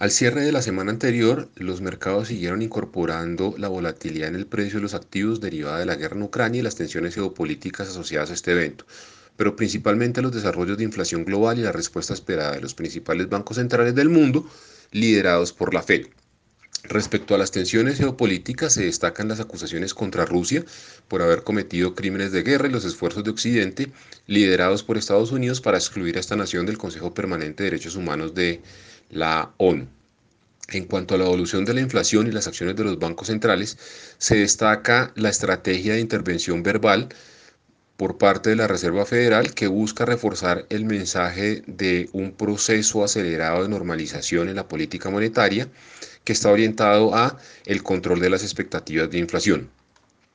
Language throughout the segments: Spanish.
Al cierre de la semana anterior, los mercados siguieron incorporando la volatilidad en el precio de los activos derivada de la guerra en Ucrania y las tensiones geopolíticas asociadas a este evento, pero principalmente los desarrollos de inflación global y la respuesta esperada de los principales bancos centrales del mundo, liderados por la Fed. Respecto a las tensiones geopolíticas, se destacan las acusaciones contra Rusia por haber cometido crímenes de guerra y los esfuerzos de Occidente, liderados por Estados Unidos, para excluir a esta nación del Consejo Permanente de Derechos Humanos de la ONU. En cuanto a la evolución de la inflación y las acciones de los bancos centrales, se destaca la estrategia de intervención verbal por parte de la Reserva Federal que busca reforzar el mensaje de un proceso acelerado de normalización en la política monetaria que está orientado a el control de las expectativas de inflación.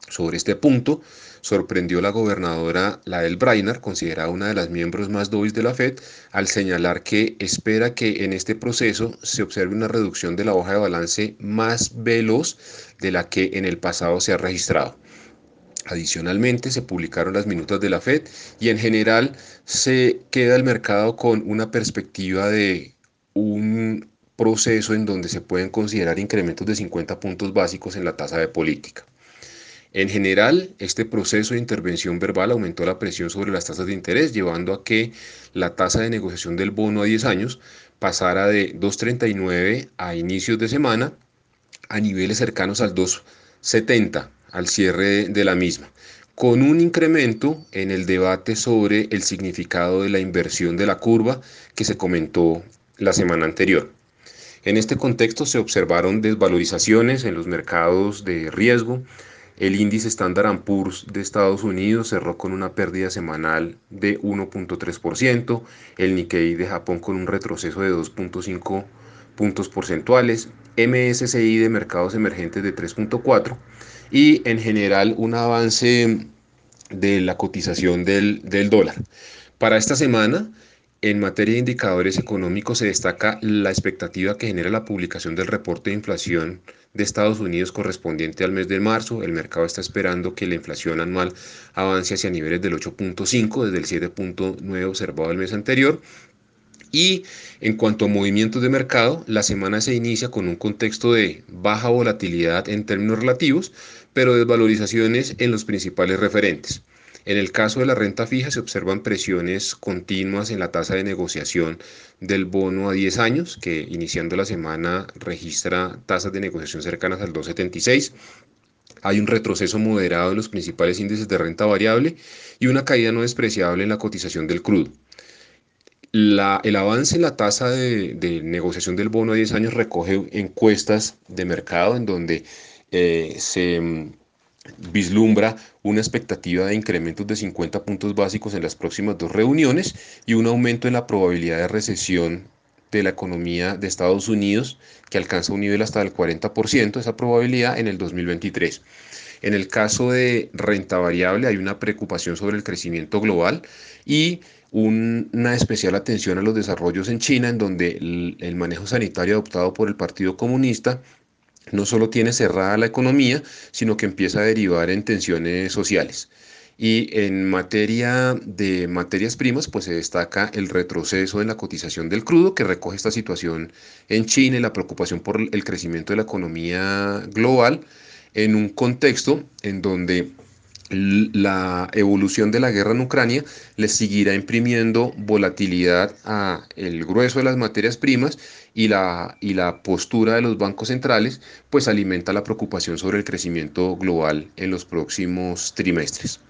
Sobre este punto, sorprendió la gobernadora Lael Brainard, considerada una de las miembros más dobles de la Fed, al señalar que espera que en este proceso se observe una reducción de la hoja de balance más veloz de la que en el pasado se ha registrado. Adicionalmente, se publicaron las minutas de la Fed y en general se queda el mercado con una perspectiva de un proceso en donde se pueden considerar incrementos de 50 puntos básicos en la tasa de política. En general, este proceso de intervención verbal aumentó la presión sobre las tasas de interés, llevando a que la tasa de negociación del bono a 10 años pasara de 2.39 a inicios de semana a niveles cercanos al 2.70 al cierre de la misma, con un incremento en el debate sobre el significado de la inversión de la curva que se comentó la semana anterior. En este contexto se observaron desvalorizaciones en los mercados de riesgo. El índice Standard Poor's de Estados Unidos cerró con una pérdida semanal de 1.3%, el Nikkei de Japón con un retroceso de 2.5 puntos porcentuales, MSCI de mercados emergentes de 3.4 y en general un avance de la cotización del, del dólar. Para esta semana, en materia de indicadores económicos se destaca la expectativa que genera la publicación del reporte de inflación de Estados Unidos correspondiente al mes de marzo. El mercado está esperando que la inflación anual avance hacia niveles del 8.5 desde el 7.9 observado el mes anterior. Y en cuanto a movimientos de mercado, la semana se inicia con un contexto de baja volatilidad en términos relativos, pero desvalorizaciones en los principales referentes. En el caso de la renta fija se observan presiones continuas en la tasa de negociación del bono a 10 años, que iniciando la semana registra tasas de negociación cercanas al 2,76. Hay un retroceso moderado en los principales índices de renta variable y una caída no despreciable en la cotización del crudo. el avance en la tasa de, negociación del bono a 10 años recoge encuestas de mercado en donde eh, se vislumbra una expectativa de incrementos de 50 puntos básicos en las próximas dos reuniones y un aumento en la probabilidad de recesión de la economía de Estados Unidos que alcanza un nivel hasta del 40%, esa probabilidad en el 2023. En el caso de renta variable hay una preocupación sobre el crecimiento global y una especial atención a los desarrollos en China, en donde el manejo sanitario adoptado por el Partido Comunista no solo tiene cerrada la economía, sino que empieza a derivar en tensiones sociales. Y en materia de materias primas, pues se destaca el retroceso en la cotización del crudo, que recoge esta situación en China y la preocupación por el crecimiento de la economía global en un contexto en donde la evolución de la guerra en Ucrania le seguirá imprimiendo volatilidad a el grueso de las materias primas y la, y la postura de los bancos centrales pues alimenta la preocupación sobre el crecimiento global en los próximos trimestres.